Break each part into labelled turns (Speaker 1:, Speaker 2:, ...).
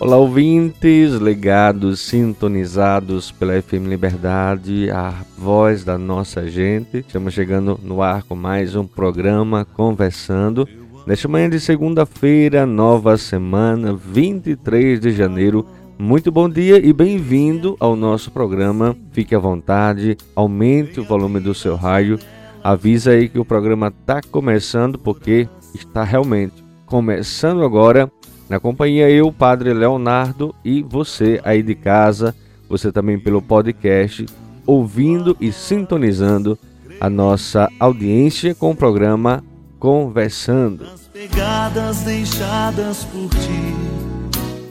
Speaker 1: Olá, ouvintes ligados, sintonizados pela FM Liberdade, a voz da nossa gente. Estamos chegando no ar com mais um programa Conversando. Nesta manhã de segunda-feira, nova semana, 23 de janeiro. Muito bom dia e bem-vindo ao nosso programa. Fique à vontade, aumente o volume do seu raio. Avisa aí que o programa está começando, porque está realmente começando agora na companhia eu, Padre Leonardo e você aí de casa, você também pelo podcast, ouvindo e sintonizando a nossa audiência com o programa Conversando.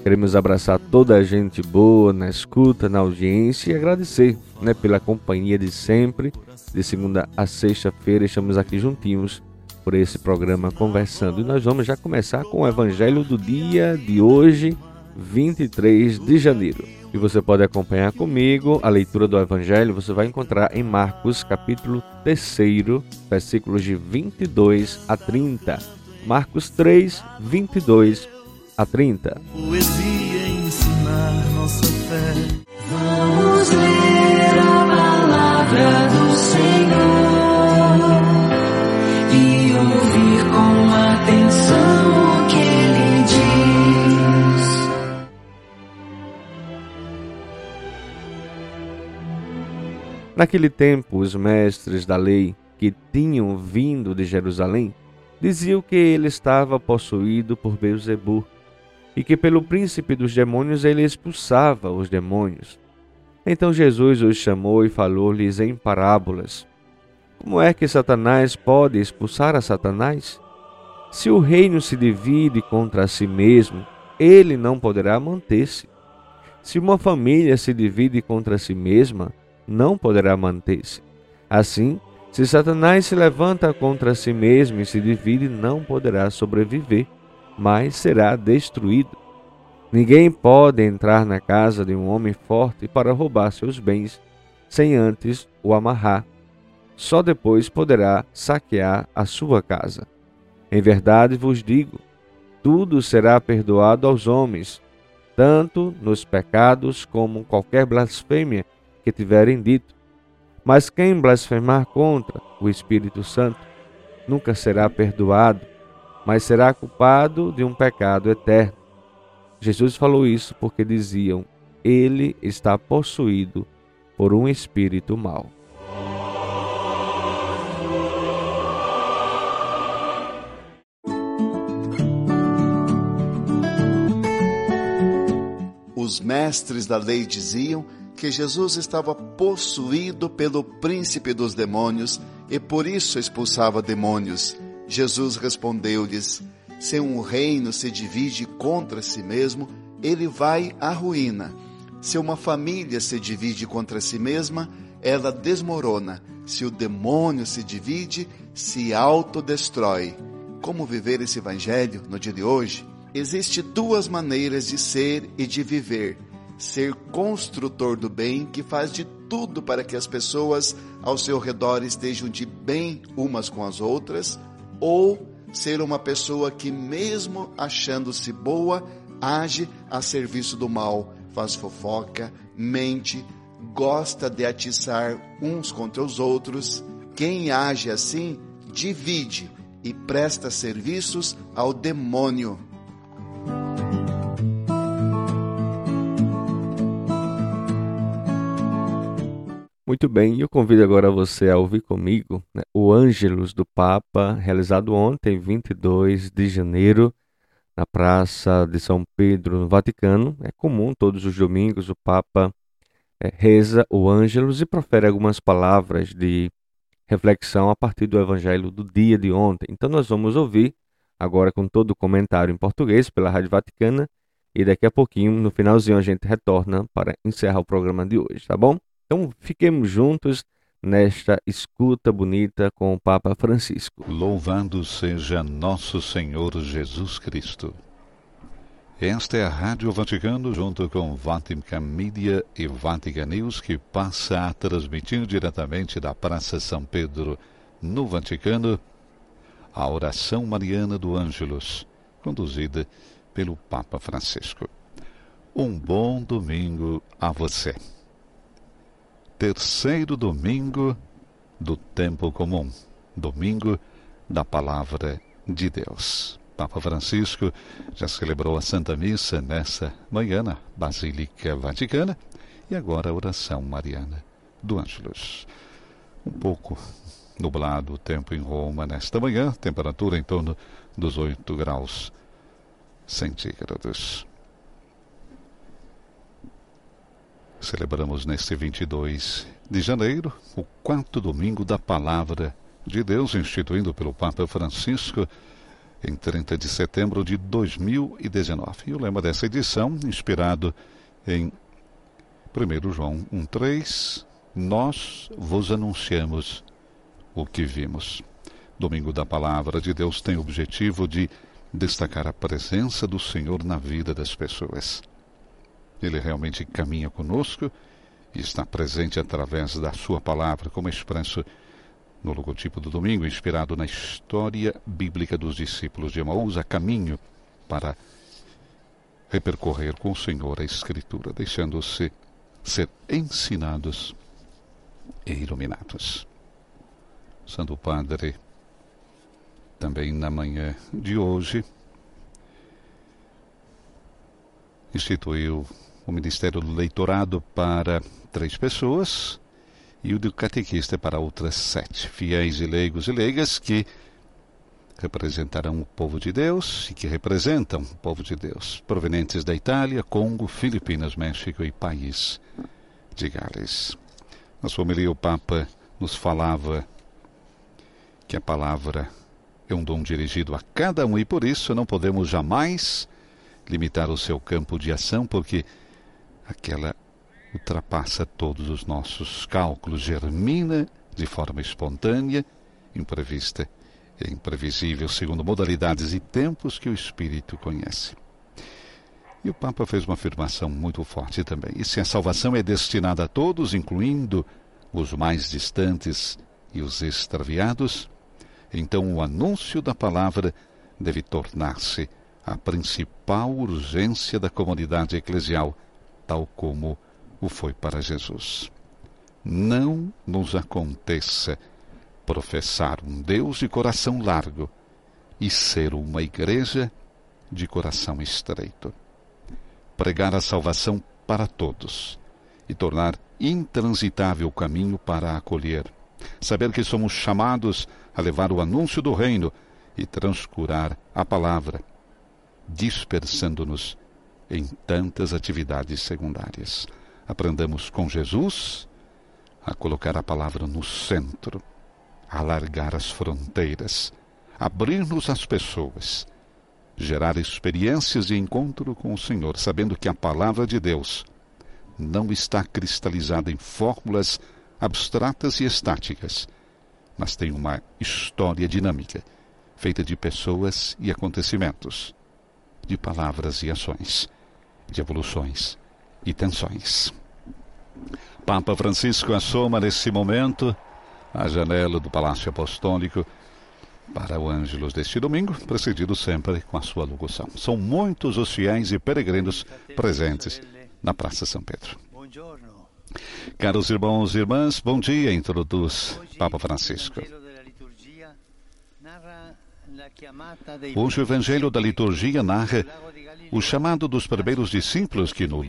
Speaker 1: Queremos abraçar toda a gente boa na escuta, na audiência e agradecer né, pela companhia de sempre. De segunda a sexta-feira estamos aqui juntinhos por esse programa Conversando. E nós vamos já começar com o Evangelho do dia de hoje, 23 de janeiro. E você pode acompanhar comigo a leitura do Evangelho, você vai encontrar em Marcos, capítulo 3, versículos de 22 a 30. Marcos 3, 22 a 30.
Speaker 2: Poesia ensinar nossa fé.
Speaker 3: Vamos ler a palavra do
Speaker 1: Naquele tempo, os mestres da lei que tinham vindo de Jerusalém diziam que ele estava possuído por Beuzebu e que pelo príncipe dos demônios ele expulsava os demônios. Então Jesus os chamou e falou-lhes em parábolas: Como é que Satanás pode expulsar a Satanás? Se o reino se divide contra si mesmo, ele não poderá manter-se. Se uma família se divide contra si mesma, não poderá manter-se. Assim, se Satanás se levanta contra si mesmo e se divide, não poderá sobreviver, mas será destruído. Ninguém pode entrar na casa de um homem forte para roubar seus bens, sem antes o amarrar. Só depois poderá saquear a sua casa. Em verdade vos digo: tudo será perdoado aos homens, tanto nos pecados como qualquer blasfêmia que tiverem dito. Mas quem blasfemar contra o Espírito Santo nunca será perdoado, mas será culpado de um pecado eterno. Jesus falou isso porque diziam: ele está possuído por um espírito mau.
Speaker 4: Os mestres da lei diziam que Jesus estava possuído pelo príncipe dos demônios e por isso expulsava demônios. Jesus respondeu-lhes: Se um reino se divide contra si mesmo, ele vai à ruína. Se uma família se divide contra si mesma, ela desmorona. Se o demônio se divide, se autodestrói. Como viver esse evangelho no dia de hoje? Existem duas maneiras de ser e de viver ser construtor do bem que faz de tudo para que as pessoas ao seu redor estejam de bem umas com as outras, ou ser uma pessoa que, mesmo achando-se boa, age a serviço do mal, faz fofoca, mente, gosta de atiçar uns contra os outros. Quem age assim divide e presta serviços ao demônio
Speaker 1: Muito bem, eu convido agora você a ouvir comigo né, o Ângelus do Papa, realizado ontem, 22 de janeiro, na Praça de São Pedro, no Vaticano. É comum, todos os domingos, o Papa é, reza o Ângelus e profere algumas palavras de reflexão a partir do Evangelho do dia de ontem. Então, nós vamos ouvir agora com todo o comentário em português pela Rádio Vaticana e daqui a pouquinho, no finalzinho, a gente retorna para encerrar o programa de hoje, tá bom? Então fiquemos juntos nesta escuta bonita com o Papa Francisco.
Speaker 5: Louvado seja nosso Senhor Jesus Cristo. Esta é a Rádio Vaticano, junto com Vatican Media e Vatican News, que passa a transmitir diretamente da Praça São Pedro, no Vaticano, a oração mariana do Ângelus, conduzida pelo Papa Francisco. Um bom domingo a você terceiro domingo do tempo comum, domingo da palavra de Deus. Papa Francisco já celebrou a Santa Missa nessa manhã na Basílica Vaticana e agora a oração mariana do Ângelus. Um pouco nublado o tempo em Roma nesta manhã, temperatura em torno dos 8 graus centígrados. Celebramos neste 22 de janeiro o quarto domingo da Palavra de Deus, instituído pelo Papa Francisco em 30 de setembro de 2019. E o lema dessa edição, inspirado em 1 João 1,3, Nós vos anunciamos o que vimos. Domingo da Palavra de Deus tem o objetivo de destacar a presença do Senhor na vida das pessoas. Ele realmente caminha conosco e está presente através da Sua palavra, como expresso no logotipo do domingo, inspirado na história bíblica dos discípulos de Emaús, a caminho para repercorrer com o Senhor a Escritura, deixando-se ser ensinados e iluminados. Santo Padre, também na manhã de hoje, instituiu o Ministério do Leitorado para três pessoas e o do catequista para outras sete, fiéis e leigos e leigas que representarão o povo de Deus e que representam o povo de Deus, provenientes da Itália, Congo, Filipinas, México e país de Gales. Na sua homilia, o Papa nos falava que a palavra é um dom dirigido a cada um e por isso não podemos jamais limitar o seu campo de ação, porque aquela ultrapassa todos os nossos cálculos, germina de forma espontânea, imprevista e imprevisível, segundo modalidades e tempos que o Espírito conhece. E o Papa fez uma afirmação muito forte também. E se a salvação é destinada a todos, incluindo os mais distantes e os extraviados, então o anúncio da palavra deve tornar-se a principal urgência da comunidade eclesial tal como o foi para Jesus. Não nos aconteça professar um Deus de coração largo e ser uma igreja de coração estreito. Pregar a salvação para todos e tornar intransitável o caminho para acolher. Saber que somos chamados a levar o anúncio do reino e transcurar a palavra, dispersando-nos em tantas atividades secundárias. Aprendamos com Jesus a colocar a palavra no centro, a alargar as fronteiras, abrir-nos às pessoas, gerar experiências de encontro com o Senhor, sabendo que a palavra de Deus não está cristalizada em fórmulas abstratas e estáticas, mas tem uma história dinâmica, feita de pessoas e acontecimentos, de palavras e ações de evoluções e tensões. Papa Francisco assoma nesse momento a janela do Palácio Apostólico para o Ângelos deste domingo, precedido sempre com a sua locução. São muitos os fiéis e peregrinos presentes na Praça São Pedro. Caros irmãos e irmãs, bom dia, introduz Papa Francisco. Hoje o Evangelho da Liturgia narra o chamado dos primeiros discípulos que no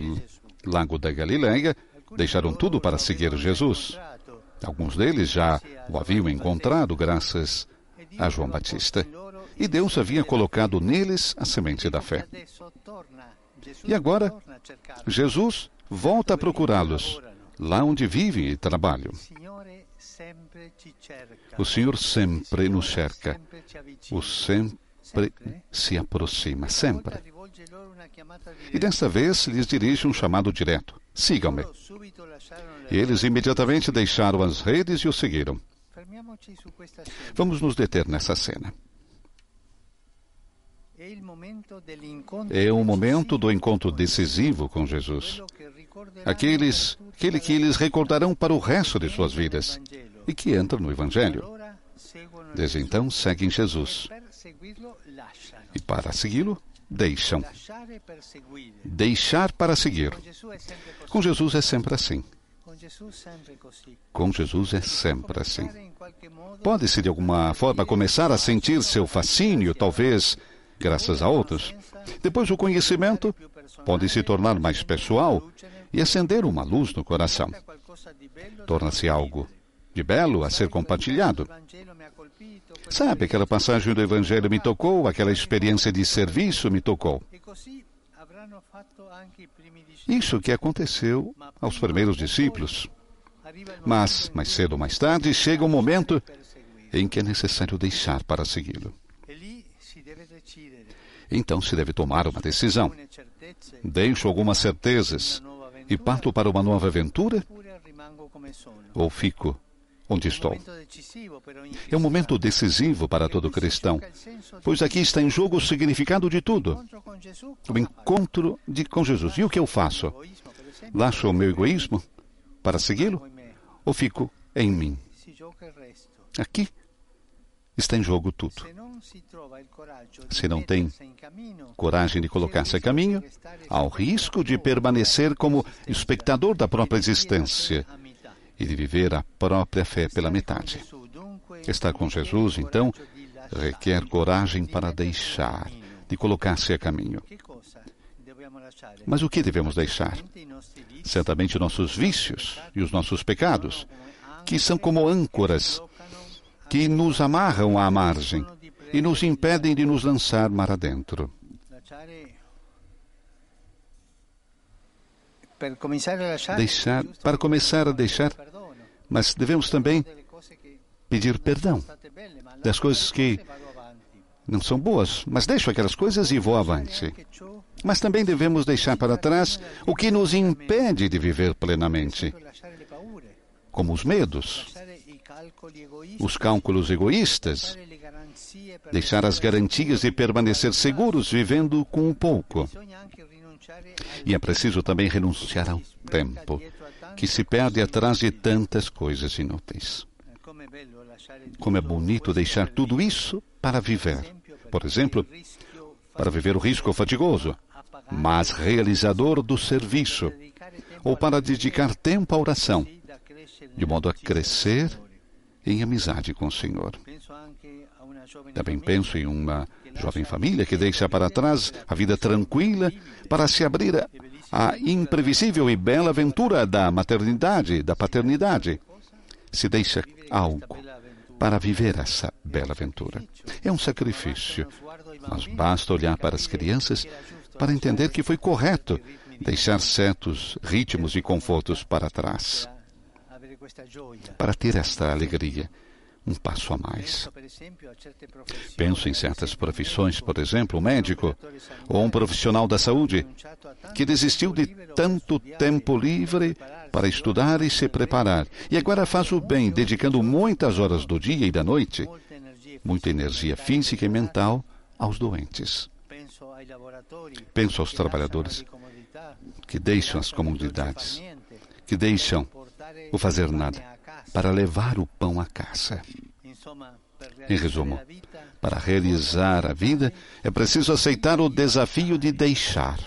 Speaker 5: Lago da Galileia deixaram tudo para seguir Jesus. Alguns deles já o haviam encontrado graças a João Batista. E Deus havia colocado neles a semente da fé. E agora, Jesus volta a procurá-los, lá onde vivem e trabalham. O Senhor sempre nos cerca. O sempre se aproxima, sempre. E desta vez lhes dirige um chamado direto: sigam-me. E eles imediatamente deixaram as redes e o seguiram. Vamos nos deter nessa cena. É o momento do encontro decisivo com Jesus. Aqueles, aquele que eles recordarão para o resto de suas vidas e que entra no Evangelho. Desde então seguem Jesus. E para segui-lo, deixam. Deixar para seguir. Com Jesus é sempre assim. Com Jesus é sempre assim. Pode-se de alguma forma começar a sentir seu fascínio, talvez graças a outros. Depois o conhecimento pode se tornar mais pessoal e acender uma luz no coração. Torna-se algo de belo a ser compartilhado. Sabe, aquela passagem do Evangelho me tocou, aquela experiência de serviço me tocou. Isso que aconteceu aos primeiros discípulos. Mas, mais cedo ou mais tarde, chega um momento em que é necessário deixar para segui-lo. Então se deve tomar uma decisão. Deixo algumas certezas e parto para uma nova aventura? Ou fico onde estou? É um momento decisivo para todo cristão, pois aqui está em jogo o significado de tudo. O encontro de, com Jesus. E o que eu faço? Laço o meu egoísmo para segui-lo? Ou fico em mim? Aqui está em jogo tudo. Se não tem coragem de colocar-se a caminho, há o risco de permanecer como espectador da própria existência e de viver a própria fé pela metade. Estar com Jesus, então, requer coragem para deixar, de colocar-se a caminho. Mas o que devemos deixar? Certamente nossos vícios e os nossos pecados, que são como âncoras que nos amarram à margem e nos impedem de nos lançar mar adentro. Deixar, para começar a deixar, mas devemos também pedir perdão das coisas que não são boas, mas deixo aquelas coisas e vou avante. Mas também devemos deixar para trás o que nos impede de viver plenamente, como os medos, os cálculos egoístas, deixar as garantias de permanecer seguros vivendo com o pouco. E é preciso também renunciar ao tempo, que se perde atrás de tantas coisas inúteis. Como é bonito deixar tudo isso para viver. Por exemplo, para viver o risco fatigoso, mas realizador do serviço, ou para dedicar tempo à oração, de modo a crescer em amizade com o Senhor. Também penso em uma jovem família que deixa para trás a vida tranquila para se abrir à imprevisível e bela aventura da maternidade, da paternidade. Se deixa algo para viver essa bela aventura. É um sacrifício, mas basta olhar para as crianças para entender que foi correto deixar certos ritmos e confortos para trás para ter esta alegria, um passo a mais. Penso em certas profissões, por exemplo, um médico ou um profissional da saúde que desistiu de tanto tempo livre para estudar e se preparar e agora faz o bem, dedicando muitas horas do dia e da noite, muita energia física e mental aos doentes. Penso aos trabalhadores que deixam as comunidades, que deixam o fazer nada para levar o pão à casa. Em resumo, para realizar a vida é preciso aceitar o desafio de deixar.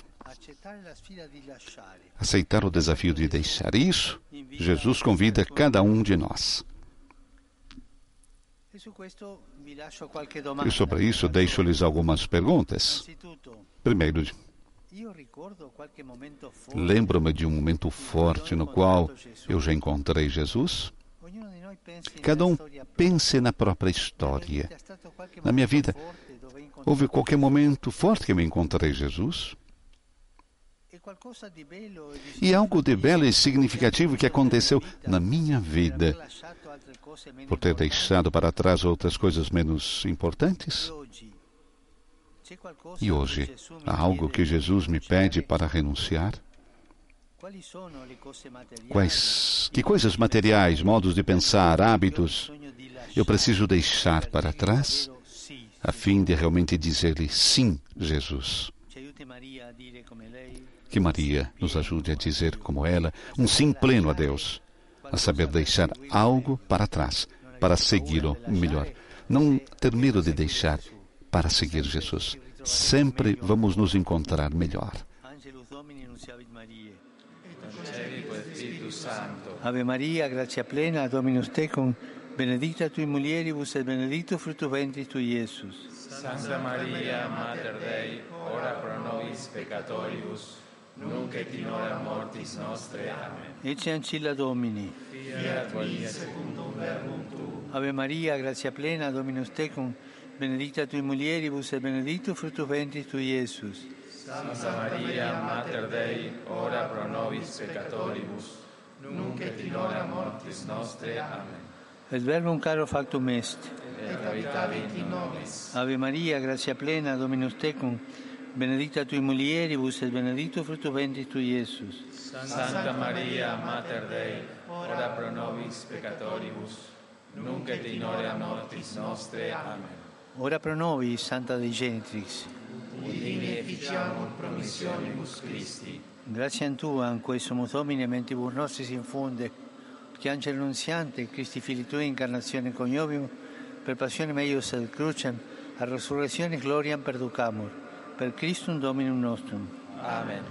Speaker 5: Aceitar o desafio de deixar. Isso, Jesus convida cada um de nós. E sobre isso deixo-lhes algumas perguntas. Primeiro, Lembro-me de um momento forte no qual eu já encontrei Jesus. Cada um pense na própria história. Na minha vida, houve qualquer momento forte que eu encontrei Jesus. E algo de belo e significativo que aconteceu na minha vida, por ter deixado para trás outras coisas menos importantes. E hoje, há algo que Jesus me pede para renunciar? Quais, que coisas materiais, modos de pensar, hábitos eu preciso deixar para trás a fim de realmente dizer-lhe sim, Jesus? Que Maria nos ajude a dizer, como ela, um sim pleno a Deus, a saber deixar algo para trás, para segui-lo melhor. Não ter medo de deixar para seguir Jesus. Sempre vamos nos encontrar melhor.
Speaker 6: Ave Maria, gratia plena, Dominus tecum, benedicta tui mulieribus et benedictus fructus ventris tui, Iesus.
Speaker 7: Santa Maria, Mater Dei, ora pro nobis peccatoribus, nunc et in hora mortis nostre. Amen.
Speaker 6: Ecce ancilla Domini.
Speaker 7: Fiat mi secundum verbum tu.
Speaker 6: Ave Maria, gratia plena, Dominus tecum, benedicta tui mulieribus et benedictus fructus ventris tui, Iesus.
Speaker 7: Santa Maria, Mater Dei, ora pro nobis peccatoribus, nunc et in hora mortis nostre. Amen.
Speaker 6: Et verbum caro factum est.
Speaker 7: Et habitavit in nobis.
Speaker 6: Ave Maria, gratia plena, Dominus tecum, benedicta tui mulieribus et benedictus fructus ventris tui, Iesus.
Speaker 7: Santa Maria, Mater Dei, ora pro nobis peccatoribus, nunc et in hora mortis nostre. Amen.
Speaker 6: Ora pro nobis, Santa Dei Genitrix.
Speaker 7: Udini efficiamur promissionibus Christi.
Speaker 6: Grazie Tua, in cui sumus Domine, mentibus nostris infunde, che angelo annunziante, Christi fili Tui, incarnazione coniovium, per passione meius et crucem, a resurrezione gloriam perducamur, per Christum Dominum nostrum.
Speaker 7: Amen.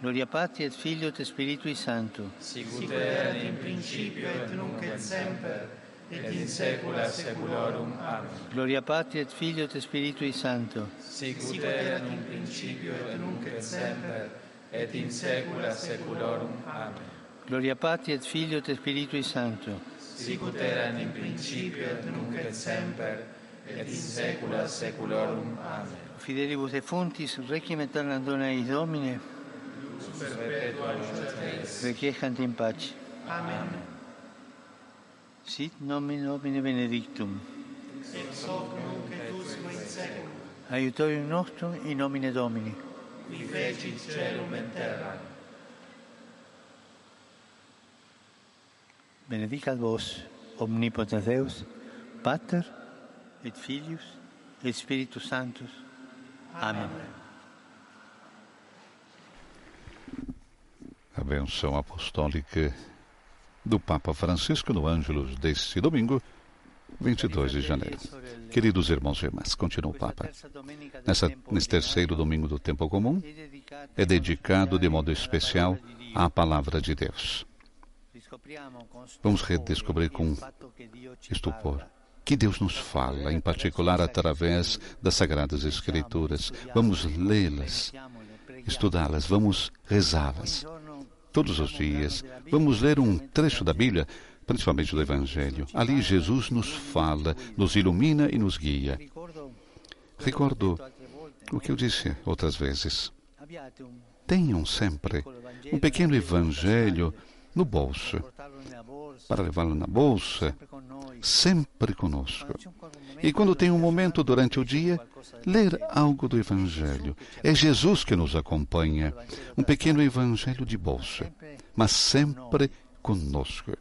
Speaker 6: Gloria Patri et Filio et Spiritui Sancto.
Speaker 7: Sicut in principio et nunc et semper, et in saecula saeculorum. Amen.
Speaker 6: Gloria Patri et Filio et Spiritui Sancto.
Speaker 7: Sicut erat in principio et nunc et semper, et in saecula saeculorum. Amen.
Speaker 6: Gloria Patri et Filio et Spiritui Sancto.
Speaker 7: Sicut erat in principio et nunc et semper, et in saecula saeculorum. Amen.
Speaker 6: Fidelibus defuntis, requiem aeternam dona eis Domine,
Speaker 7: Perpetua luce
Speaker 6: requiescant in pace.
Speaker 7: Amen.
Speaker 6: Sit nomen Domini benedictum.
Speaker 7: Ex hoc nunc et usque in saeculum.
Speaker 6: Aiutorium nostrum in nomine Domini.
Speaker 7: Qui fecit celum et terram.
Speaker 6: Benedicat vos, omnipotens Deus, Pater et Filius et Spiritus Sanctus. Amen.
Speaker 5: A benção apostólica do Papa Francisco no Ângelus deste domingo, 22 de janeiro. Queridos irmãos e irmãs, continua o Papa. Nessa, nesse terceiro domingo do tempo comum, é dedicado de modo especial à palavra de Deus. Vamos redescobrir com estupor que Deus nos fala, em particular através das Sagradas Escrituras. Vamos lê-las, estudá-las, vamos rezá-las. Todos os dias, vamos ler um trecho da Bíblia, principalmente do Evangelho. Ali Jesus nos fala, nos ilumina e nos guia. Recordo o que eu disse outras vezes. Tenham sempre um pequeno Evangelho no bolso, para levá-lo na bolsa, sempre conosco. E quando tem um momento durante o dia, ler algo do Evangelho. É Jesus que nos acompanha, um pequeno Evangelho de bolsa, mas sempre conosco.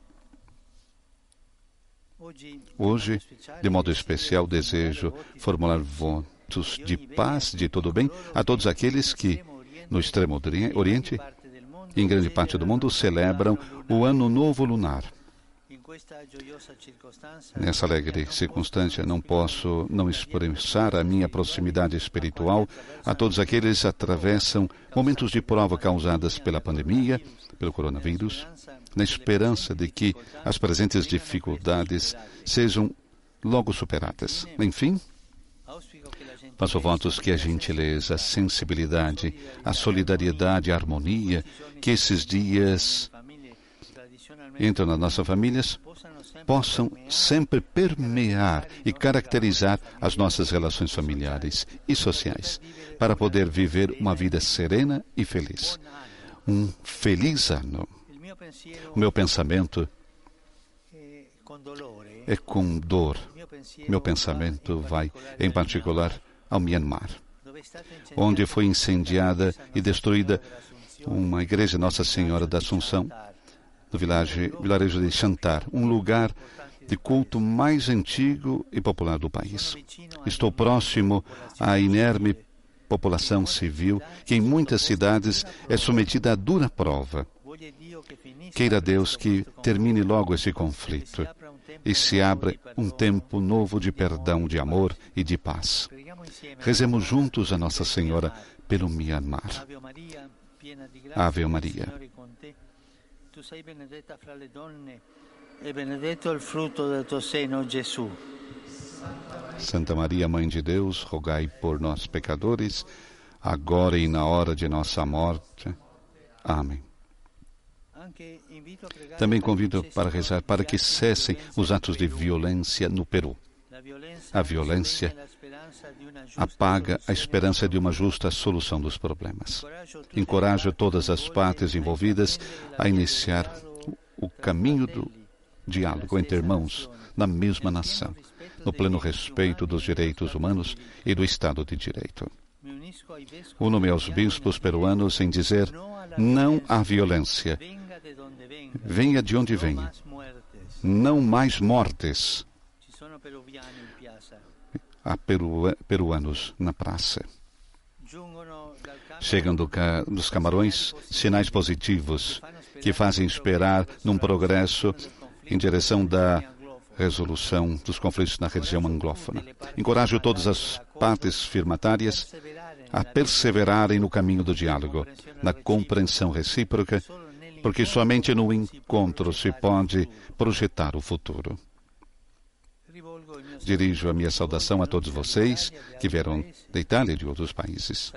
Speaker 5: Hoje, de modo especial, desejo formular votos de paz, de todo bem, a todos aqueles que, no extremo Oriente, em grande parte do mundo, celebram o Ano Novo Lunar. Nessa alegre circunstância, não posso não expressar a minha proximidade espiritual a todos aqueles que atravessam momentos de prova causadas pela pandemia, pelo coronavírus, na esperança de que as presentes dificuldades sejam logo superadas. Enfim, Faço votos que a gentileza, a sensibilidade, a solidariedade, a harmonia, que esses dias entram nas nossas famílias, possam sempre permear e caracterizar as nossas relações familiares e sociais, para poder viver uma vida serena e feliz. Um feliz ano. O meu pensamento é com dor. Meu pensamento vai, em particular, ao Myanmar, onde foi incendiada e destruída uma igreja Nossa Senhora da Assunção, no vilarejo, de Chantar, um lugar de culto mais antigo e popular do país. Estou próximo à inerme população civil que em muitas cidades é submetida a dura prova. Queira Deus que termine logo esse conflito e se abra um tempo novo de perdão, de amor e de paz. Rezemos juntos a Nossa Senhora pelo Myanmar. Ave Maria. Tu sei benedetta fra le donne e benedetto il frutto del tuo seno, Gesù. Santa Maria, Mãe de Deus, rogai por nós pecadores, agora e na hora de nossa morte. Amém. Também convido para rezar para que cessem os atos de violência no Peru. A violência apaga a esperança de uma justa solução dos problemas. Encoraja todas as partes envolvidas a iniciar o caminho do diálogo entre irmãos na mesma nação, no pleno respeito dos direitos humanos e do Estado de Direito. Uno-me aos bispos peruanos em dizer não à violência. Venha de onde venha. Não mais mortes. Peru peruanos na praça. Chegam do ca dos camarões sinais positivos que fazem esperar num progresso em direção da resolução dos conflitos na região anglófona. Encorajo todas as partes firmatárias a perseverarem no caminho do diálogo, na compreensão recíproca, porque somente no encontro se pode projetar o futuro. Dirijo a minha saudação a todos vocês que vieram da Itália e de outros países.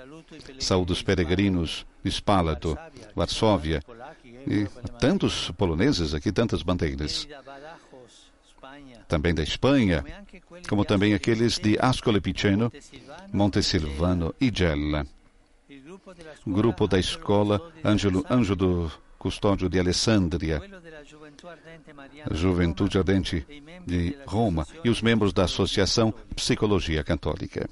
Speaker 5: Saúdo os peregrinos de Spalato, Varsóvia e tantos poloneses aqui, tantas bandeiras. Também da Espanha, como também aqueles de Ascoli Piceno, Montesilvano e Gela. Grupo da Escola Anjo do Custódio de Alessandria, Juventude Ardente de Roma e os membros da Associação Psicologia Católica.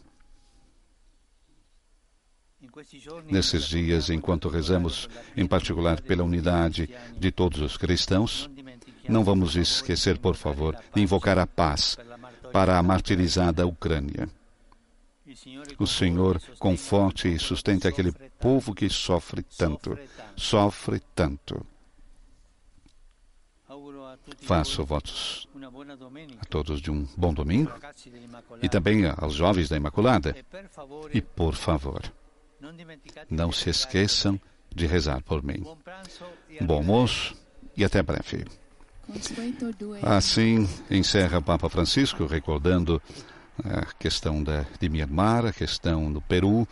Speaker 5: Nesses dias, enquanto rezamos, em particular pela unidade de todos os cristãos, não vamos esquecer, por favor, de invocar a paz para a martirizada Ucrânia. O Senhor conforte e sustente aquele povo que sofre tanto, sofre tanto. Faço votos a todos de um bom domingo e também aos jovens da Imaculada. E, por favor, não se esqueçam de rezar por mim. Bom almoço e até breve. Assim encerra o Papa Francisco, recordando a questão da, de Myanmar, a questão do Peru,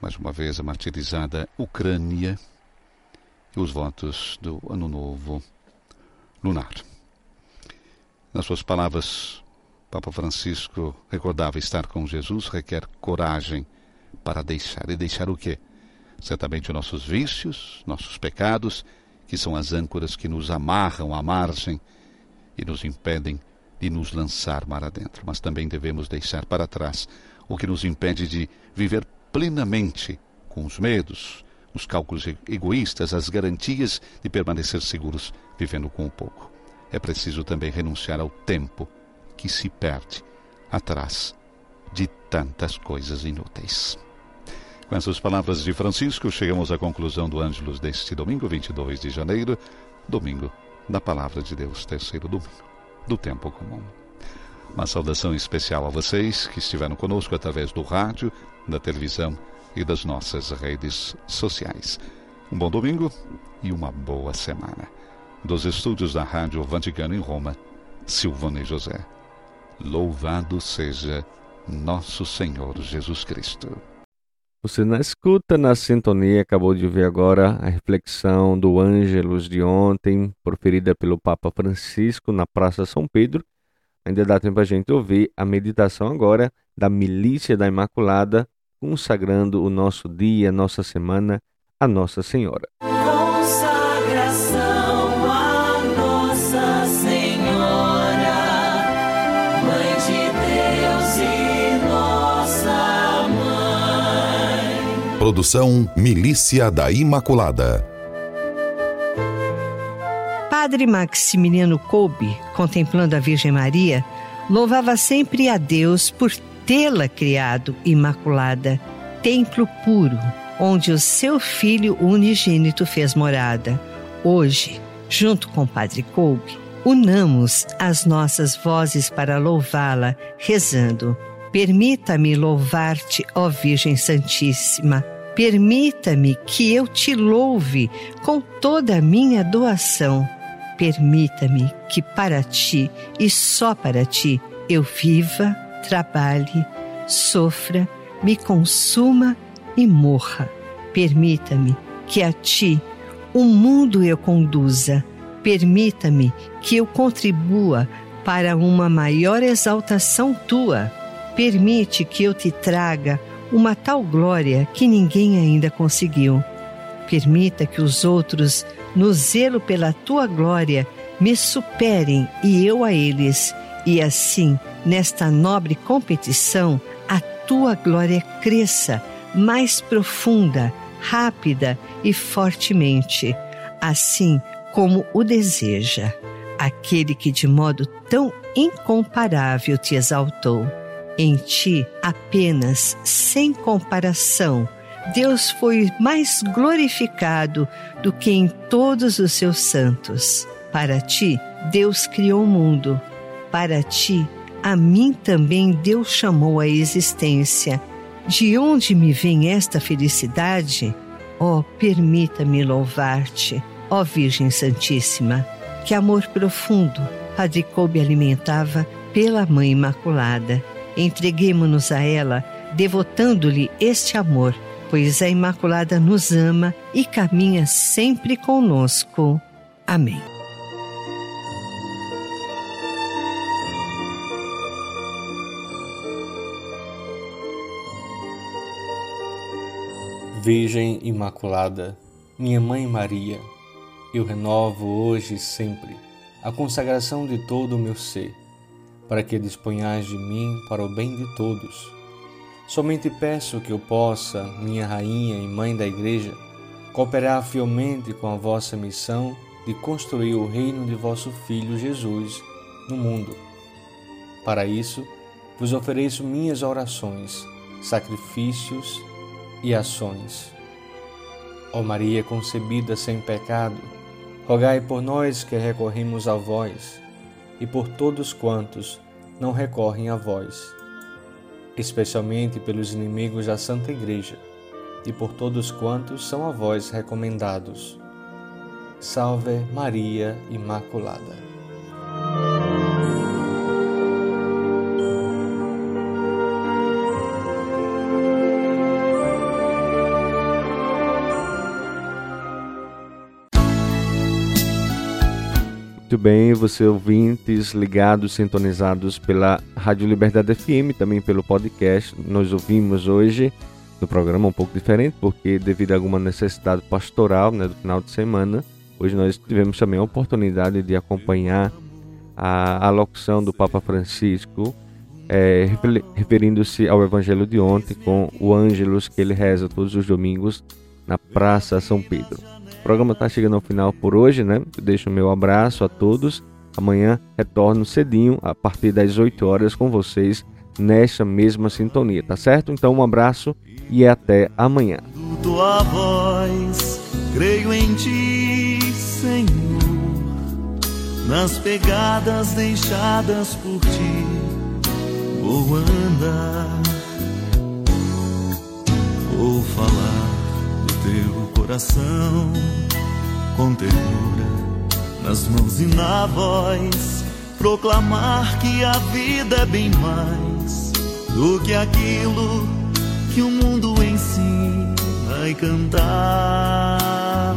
Speaker 5: mais uma vez a martirizada Ucrânia e os votos do Ano Novo Lunar. Nas suas palavras, Papa Francisco recordava estar com Jesus requer coragem para deixar. E deixar o quê? Certamente nossos vícios, nossos pecados, que são as âncoras que nos amarram à margem e nos impedem de nos lançar mar adentro. Mas também devemos deixar para trás o que nos impede de viver plenamente com os medos, os cálculos egoístas, as garantias de permanecer seguros vivendo com pouco. É preciso também renunciar ao tempo que se perde atrás de tantas coisas inúteis. Com essas palavras de Francisco, chegamos à conclusão do Ângelus deste domingo, 22 de janeiro, domingo da Palavra de Deus, terceiro domingo do tempo comum. Uma saudação especial a vocês que estiveram conosco através do rádio, da televisão e das nossas redes sociais. Um bom domingo e uma boa semana. Dos estúdios da Rádio Vaticano em Roma, Silvane José. Louvado seja nosso Senhor Jesus Cristo.
Speaker 1: Você na escuta, na sintonia, acabou de ver agora a reflexão do Ângelus de ontem, proferida pelo Papa Francisco na Praça São Pedro. Ainda dá tempo a gente ouvir a meditação agora da Milícia da Imaculada, consagrando o nosso dia, nossa semana, a Nossa Senhora.
Speaker 8: Produção Milícia da Imaculada.
Speaker 9: Padre Maximiliano Kolbe, contemplando a Virgem Maria, louvava sempre a Deus por tê-la criado imaculada, templo puro, onde o seu filho unigênito fez morada. Hoje, junto com o Padre Kolbe, unamos as nossas vozes para louvá-la, rezando. Permita-me louvar-te, ó Virgem Santíssima Permita-me que eu te louve com toda a minha doação. Permita-me que para ti e só para ti eu viva, trabalhe, sofra, me consuma e morra. Permita-me que a ti o mundo eu conduza. Permita-me que eu contribua para uma maior exaltação tua. Permite que eu te traga uma tal glória que ninguém ainda conseguiu. Permita que os outros, no zelo pela tua glória, me superem e eu a eles, e assim, nesta nobre competição, a tua glória cresça mais profunda, rápida e fortemente, assim como o deseja aquele que de modo tão incomparável te exaltou. Em ti, apenas, sem comparação, Deus foi mais glorificado do que em todos os seus santos. Para ti, Deus criou o mundo. Para ti, a mim também Deus chamou à existência. De onde me vem esta felicidade? Oh, permita-me louvar-te, ó oh Virgem Santíssima. Que amor profundo Padre Coube alimentava pela Mãe Imaculada Entreguemo-nos a ela, devotando-lhe este amor, pois a Imaculada nos ama e caminha sempre conosco. Amém.
Speaker 1: Virgem Imaculada, minha Mãe Maria, eu renovo hoje e sempre a consagração de todo o meu ser para que disponhais de mim para o bem de todos. Somente peço que eu possa, minha Rainha e Mãe da Igreja, cooperar fielmente com a vossa missão de construir o reino de vosso Filho Jesus no mundo. Para isso, vos ofereço minhas orações, sacrifícios e ações. Ó Maria concebida sem pecado, rogai por nós que recorremos a vós e por todos quantos não recorrem a vós, especialmente pelos inimigos da Santa Igreja e por todos quantos são a vós recomendados. Salve Maria Imaculada. Bem, você ouvintes ligados, sintonizados pela Rádio Liberdade FM, também pelo podcast. Nós ouvimos hoje no programa um pouco diferente, porque devido a alguma necessidade pastoral né, do final de semana, hoje nós tivemos também a oportunidade de acompanhar a alocução do Papa Francisco, é, referindo-se ao Evangelho de ontem com o Ângelus que ele reza todos os domingos na Praça São Pedro. Programa está chegando ao final por hoje, né? Eu deixo o meu abraço a todos. Amanhã retorno cedinho, a partir das 8 horas, com vocês nesta mesma sintonia, tá certo? Então, um abraço e até amanhã.
Speaker 2: Tua voz, creio em ti, Senhor, nas pegadas deixadas por ti, vou andar, vou falar teu coração com ternura nas mãos e na voz proclamar que a vida é bem mais do que aquilo que o mundo ensina e cantar.